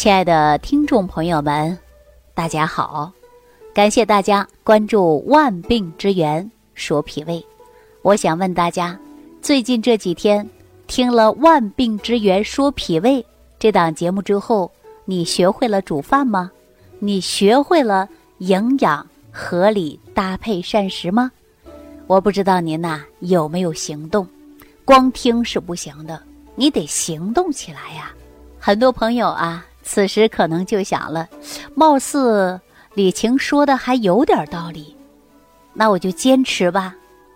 亲爱的听众朋友们，大家好！感谢大家关注《万病之源说脾胃》。我想问大家，最近这几天听了《万病之源说脾胃》这档节目之后，你学会了煮饭吗？你学会了营养合理搭配膳食吗？我不知道您呐有没有行动，光听是不行的，你得行动起来呀！很多朋友啊。此时可能就想了，貌似李晴说的还有点道理，那我就坚持吧。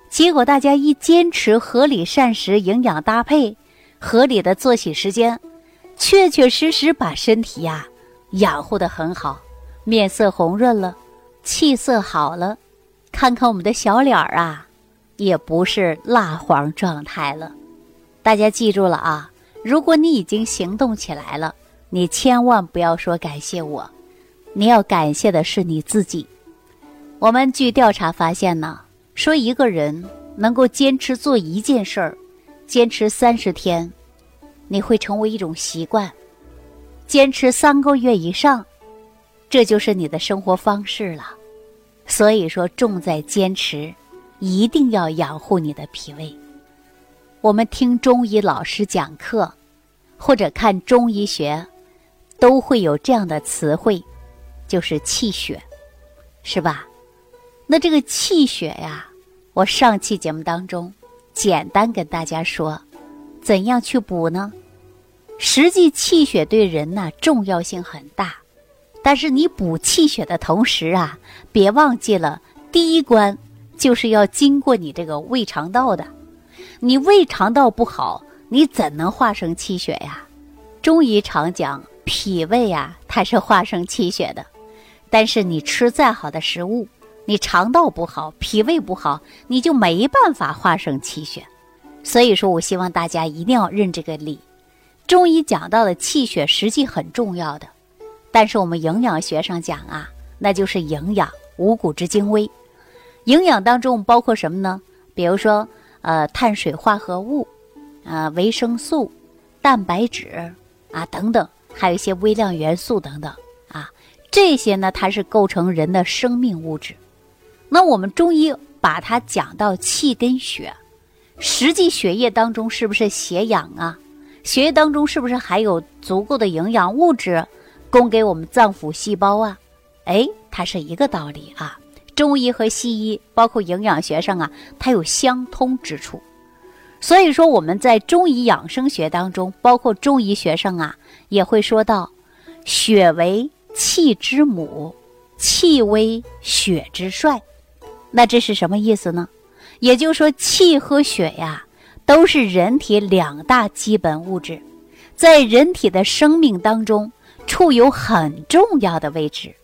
结果大家一坚持合理膳食、营养搭配、合理的作息时间，确确实实把身体呀养护的很好，面色红润了，气色好了，看看我们的小脸儿啊，也不是蜡黄状态了。大家记住了啊，如果你已经行动起来了。你千万不要说感谢我，你要感谢的是你自己。我们据调查发现呢，说一个人能够坚持做一件事儿，坚持三十天，你会成为一种习惯；坚持三个月以上，这就是你的生活方式了。所以说，重在坚持，一定要养护你的脾胃。我们听中医老师讲课，或者看中医学。都会有这样的词汇，就是气血，是吧？那这个气血呀，我上期节目当中简单跟大家说，怎样去补呢？实际气血对人呢重要性很大，但是你补气血的同时啊，别忘记了第一关就是要经过你这个胃肠道的，你胃肠道不好，你怎能化生气血呀？中医常讲。脾胃呀，它是化生气血的，但是你吃再好的食物，你肠道不好，脾胃不好，你就没办法化生气血。所以说我希望大家一定要认这个理。中医讲到的气血实际很重要的，但是我们营养学上讲啊，那就是营养，五谷之精微。营养当中包括什么呢？比如说呃碳水化合物，啊维生素、蛋白质啊等等。还有一些微量元素等等啊，这些呢，它是构成人的生命物质。那我们中医把它讲到气跟血，实际血液当中是不是血氧啊？血液当中是不是还有足够的营养物质供给我们脏腑细胞啊？哎，它是一个道理啊。中医和西医，包括营养学上啊，它有相通之处。所以说，我们在中医养生学当中，包括中医学上啊，也会说到，血为气之母，气为血之帅。那这是什么意思呢？也就是说，气和血呀，都是人体两大基本物质，在人体的生命当中处有很重要的位置。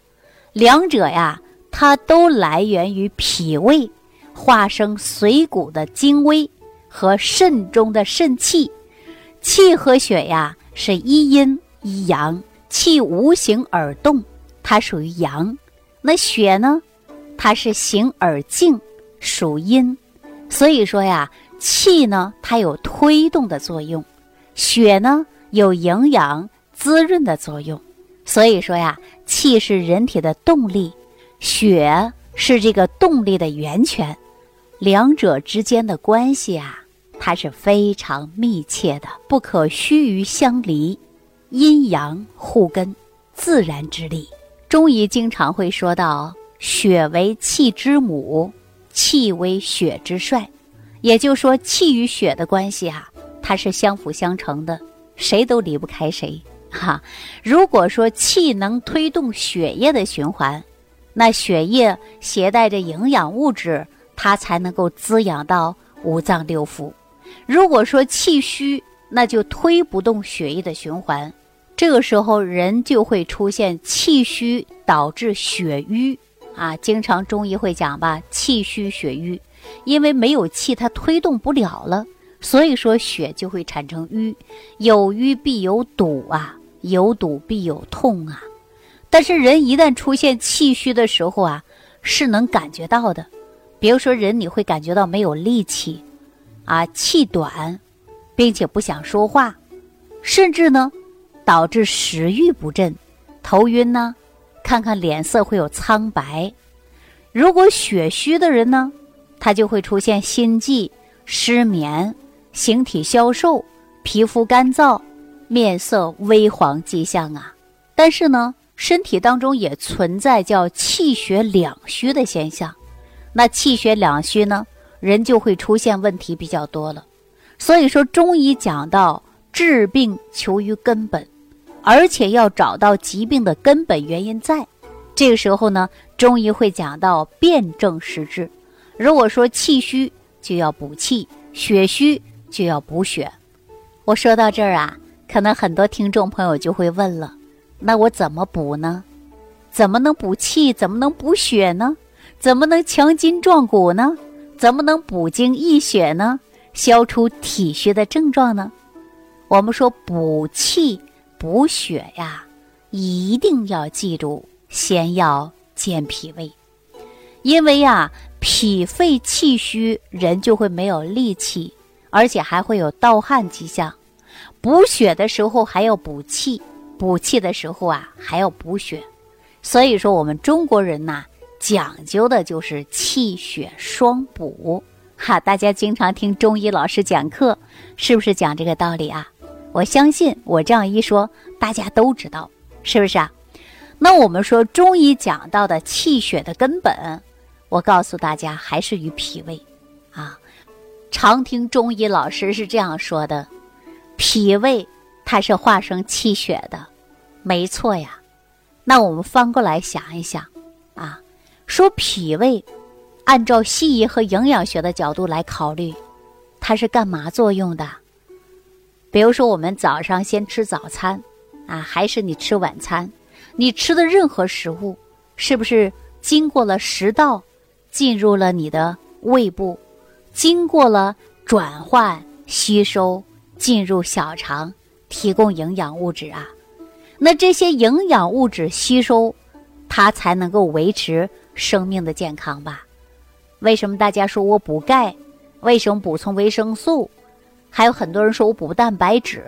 两者呀，它都来源于脾胃，化生髓骨的精微。和肾中的肾气，气和血呀是一阴一阳，气无形而动，它属于阳；那血呢，它是形而静，属阴。所以说呀，气呢它有推动的作用，血呢有营养滋润的作用。所以说呀，气是人体的动力，血是这个动力的源泉，两者之间的关系啊。它是非常密切的，不可须臾相离，阴阳互根，自然之力。中医经常会说到，血为气之母，气为血之帅，也就是说，气与血的关系啊，它是相辅相成的，谁都离不开谁。哈，如果说气能推动血液的循环，那血液携带着营养物质，它才能够滋养到五脏六腑。如果说气虚，那就推不动血液的循环，这个时候人就会出现气虚导致血瘀啊。经常中医会讲吧，气虚血瘀，因为没有气，它推动不了了，所以说血就会产生瘀，有瘀必有堵啊，有堵必有痛啊。但是人一旦出现气虚的时候啊，是能感觉到的，比如说人你会感觉到没有力气。啊，气短，并且不想说话，甚至呢，导致食欲不振、头晕呢，看看脸色会有苍白。如果血虚的人呢，他就会出现心悸、失眠、形体消瘦、皮肤干燥、面色微黄迹象啊。但是呢，身体当中也存在叫气血两虚的现象。那气血两虚呢，人就会出现问题比较多了。所以说，中医讲到治病求于根本，而且要找到疾病的根本原因在。这个时候呢，中医会讲到辨证施治。如果说气虚，就要补气；血虚就要补血。我说到这儿啊，可能很多听众朋友就会问了：那我怎么补呢？怎么能补气？怎么能补血呢？怎么能强筋壮骨呢？怎么能补精益血呢？消除体虚的症状呢？我们说补气补血呀，一定要记住，先要健脾胃，因为呀，脾肺气虚，人就会没有力气，而且还会有盗汗迹象。补血的时候还要补气，补气的时候啊还要补血。所以说，我们中国人呐，讲究的就是气血双补。哈，大家经常听中医老师讲课，是不是讲这个道理啊？我相信我这样一说，大家都知道，是不是啊？那我们说中医讲到的气血的根本，我告诉大家还是与脾胃啊。常听中医老师是这样说的：脾胃它是化生气血的，没错呀。那我们翻过来想一想啊，说脾胃。按照西医和营养学的角度来考虑，它是干嘛作用的？比如说，我们早上先吃早餐，啊，还是你吃晚餐，你吃的任何食物，是不是经过了食道，进入了你的胃部，经过了转换吸收，进入小肠，提供营养物质啊？那这些营养物质吸收，它才能够维持生命的健康吧？为什么大家说我补钙？为什么补充维生素？还有很多人说我补蛋白质，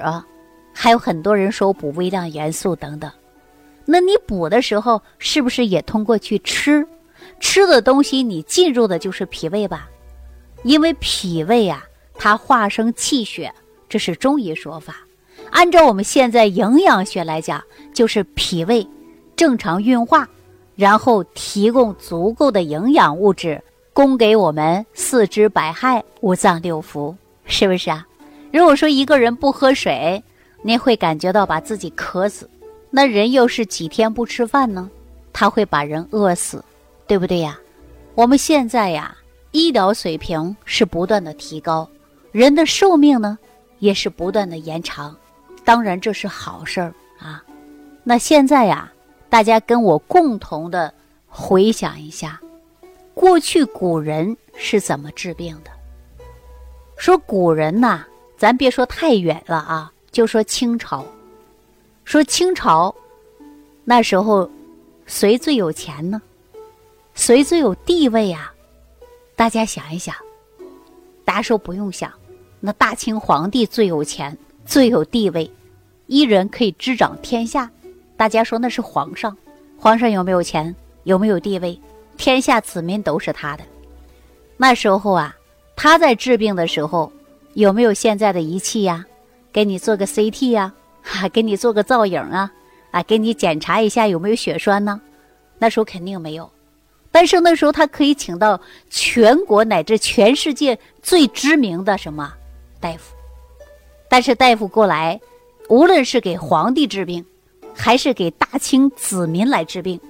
还有很多人说我补微量元素等等。那你补的时候，是不是也通过去吃？吃的东西你进入的就是脾胃吧？因为脾胃啊，它化生气血，这是中医说法。按照我们现在营养学来讲，就是脾胃正常运化，然后提供足够的营养物质。供给我们四肢百骸、五脏六腑，是不是啊？如果说一个人不喝水，您会感觉到把自己渴死。那人又是几天不吃饭呢？他会把人饿死，对不对呀？我们现在呀，医疗水平是不断的提高，人的寿命呢也是不断的延长。当然这是好事儿啊。那现在呀，大家跟我共同的回想一下。过去古人是怎么治病的？说古人呐，咱别说太远了啊，就说清朝。说清朝那时候谁最有钱呢？谁最有地位呀？大家想一想。大家说不用想，那大清皇帝最有钱，最有地位，一人可以执掌天下。大家说那是皇上，皇上有没有钱？有没有地位？天下子民都是他的。那时候啊，他在治病的时候，有没有现在的仪器呀？给你做个 CT 呀，哈，给你做个造影啊，啊，给你检查一下有没有血栓呢？那时候肯定没有。但是那时候他可以请到全国乃至全世界最知名的什么大夫。但是大夫过来，无论是给皇帝治病，还是给大清子民来治病。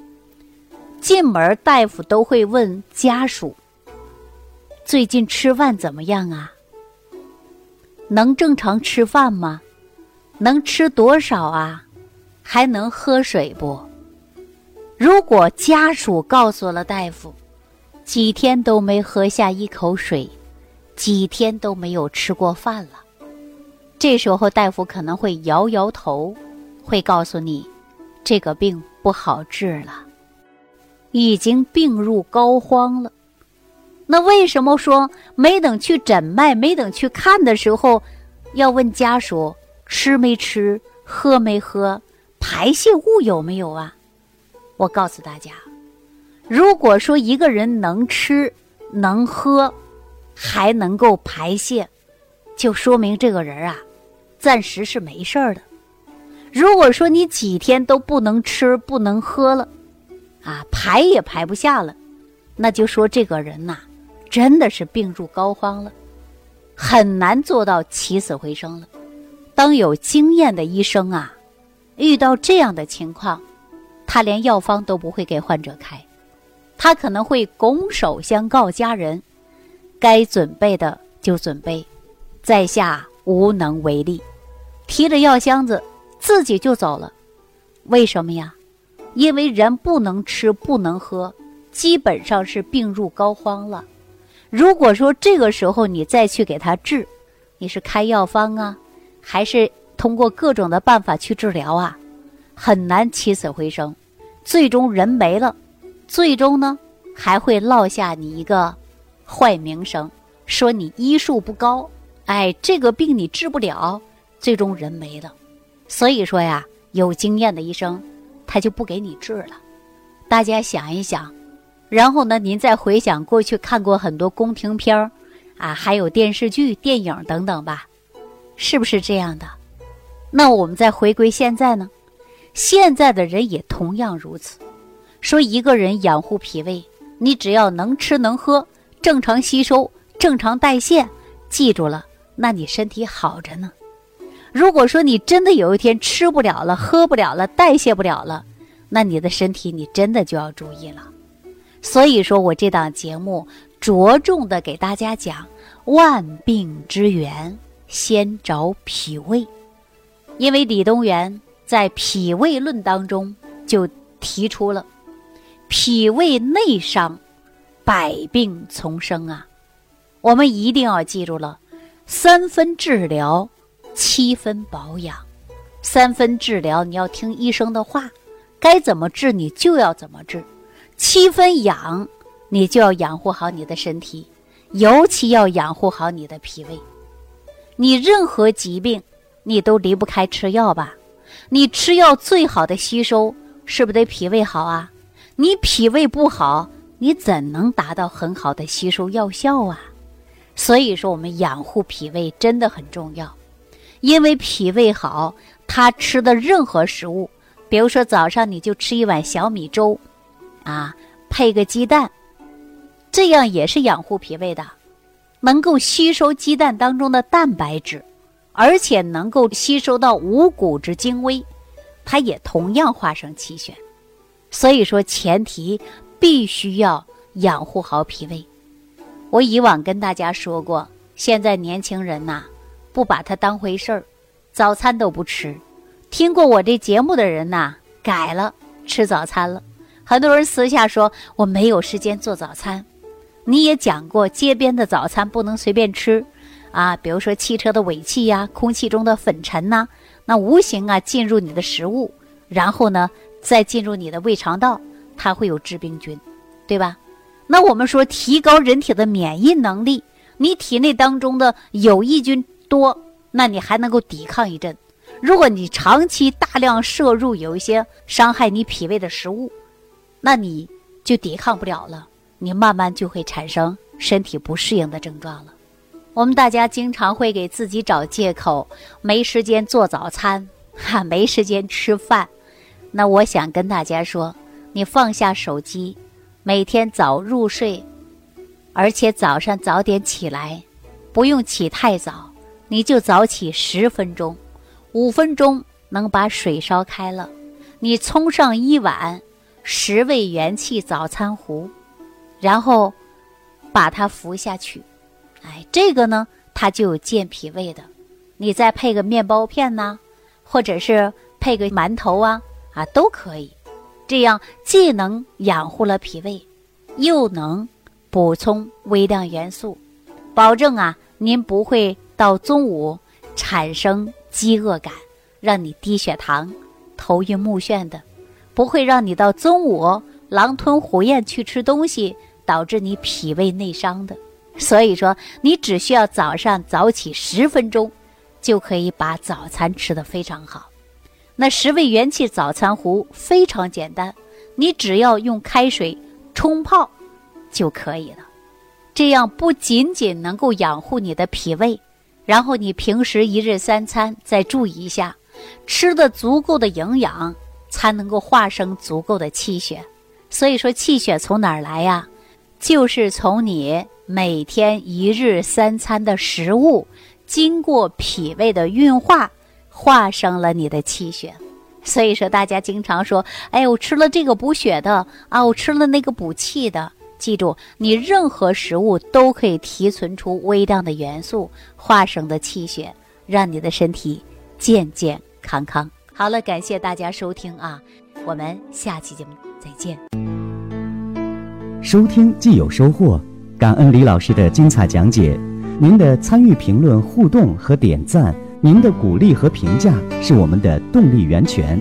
进门，大夫都会问家属：“最近吃饭怎么样啊？能正常吃饭吗？能吃多少啊？还能喝水不？”如果家属告诉了大夫，几天都没喝下一口水，几天都没有吃过饭了，这时候大夫可能会摇摇头，会告诉你，这个病不好治了。已经病入膏肓了，那为什么说没等去诊脉、没等去看的时候，要问家属吃没吃、喝没喝？排泄物有没有啊？我告诉大家，如果说一个人能吃能喝，还能够排泄，就说明这个人啊，暂时是没事儿的。如果说你几天都不能吃不能喝了，啊，排也排不下了，那就说这个人呐，真的是病入膏肓了，很难做到起死回生了。当有经验的医生啊，遇到这样的情况，他连药方都不会给患者开，他可能会拱手相告家人，该准备的就准备，在下无能为力，提着药箱子自己就走了。为什么呀？因为人不能吃不能喝，基本上是病入膏肓了。如果说这个时候你再去给他治，你是开药方啊？还是通过各种的办法去治疗啊，很难起死回生，最终人没了，最终呢还会落下你一个坏名声，说你医术不高，哎，这个病你治不了，最终人没了。所以说呀，有经验的医生他就不给你治了。大家想一想，然后呢，您再回想过去看过很多宫廷片儿啊，还有电视剧、电影等等吧。是不是这样的？那我们再回归现在呢？现在的人也同样如此。说一个人养护脾胃，你只要能吃能喝，正常吸收、正常代谢，记住了，那你身体好着呢。如果说你真的有一天吃不了了、喝不了了、代谢不了了，那你的身体你真的就要注意了。所以说我这档节目着重的给大家讲万病之源。先找脾胃，因为李东垣在《脾胃论》当中就提出了“脾胃内伤，百病丛生”啊。我们一定要记住了，三分治疗，七分保养。三分治疗，你要听医生的话，该怎么治你就要怎么治。七分养，你就要养护好你的身体，尤其要养护好你的脾胃。你任何疾病，你都离不开吃药吧？你吃药最好的吸收，是不是得脾胃好啊？你脾胃不好，你怎能达到很好的吸收药效啊？所以说，我们养护脾胃真的很重要。因为脾胃好，他吃的任何食物，比如说早上你就吃一碗小米粥，啊，配个鸡蛋，这样也是养护脾胃的。能够吸收鸡蛋当中的蛋白质，而且能够吸收到五谷之精微，它也同样化生气血。所以说，前提必须要养护好脾胃。我以往跟大家说过，现在年轻人呐，不把它当回事儿，早餐都不吃。听过我这节目的人呐，改了吃早餐了。很多人私下说我没有时间做早餐。你也讲过，街边的早餐不能随便吃，啊，比如说汽车的尾气呀，空气中的粉尘呐，那无形啊进入你的食物，然后呢再进入你的胃肠道，它会有致病菌，对吧？那我们说提高人体的免疫能力，你体内当中的有益菌多，那你还能够抵抗一阵。如果你长期大量摄入有一些伤害你脾胃的食物，那你就抵抗不了了。你慢慢就会产生身体不适应的症状了。我们大家经常会给自己找借口，没时间做早餐，哈，没时间吃饭。那我想跟大家说，你放下手机，每天早入睡，而且早上早点起来，不用起太早，你就早起十分钟，五分钟能把水烧开了，你冲上一碗十味元气早餐糊。然后，把它服下去，哎，这个呢，它就有健脾胃的。你再配个面包片呐，或者是配个馒头啊，啊，都可以。这样既能养护了脾胃，又能补充微量元素，保证啊，您不会到中午产生饥饿感，让你低血糖、头晕目眩的，不会让你到中午狼吞虎咽去吃东西。导致你脾胃内伤的，所以说你只需要早上早起十分钟，就可以把早餐吃得非常好。那十味元气早餐壶非常简单，你只要用开水冲泡就可以了。这样不仅仅能够养护你的脾胃，然后你平时一日三餐再注意一下，吃的足够的营养，才能够化生足够的气血。所以说，气血从哪儿来呀？就是从你每天一日三餐的食物，经过脾胃的运化。化生了你的气血，所以说大家经常说：“哎，我吃了这个补血的啊，我吃了那个补气的。”记住，你任何食物都可以提存出微量的元素，化生的气血，让你的身体健健康康。好了，感谢大家收听啊，我们下期节目再见。收听既有收获，感恩李老师的精彩讲解，您的参与、评论、互动和点赞。您的鼓励和评价是我们的动力源泉。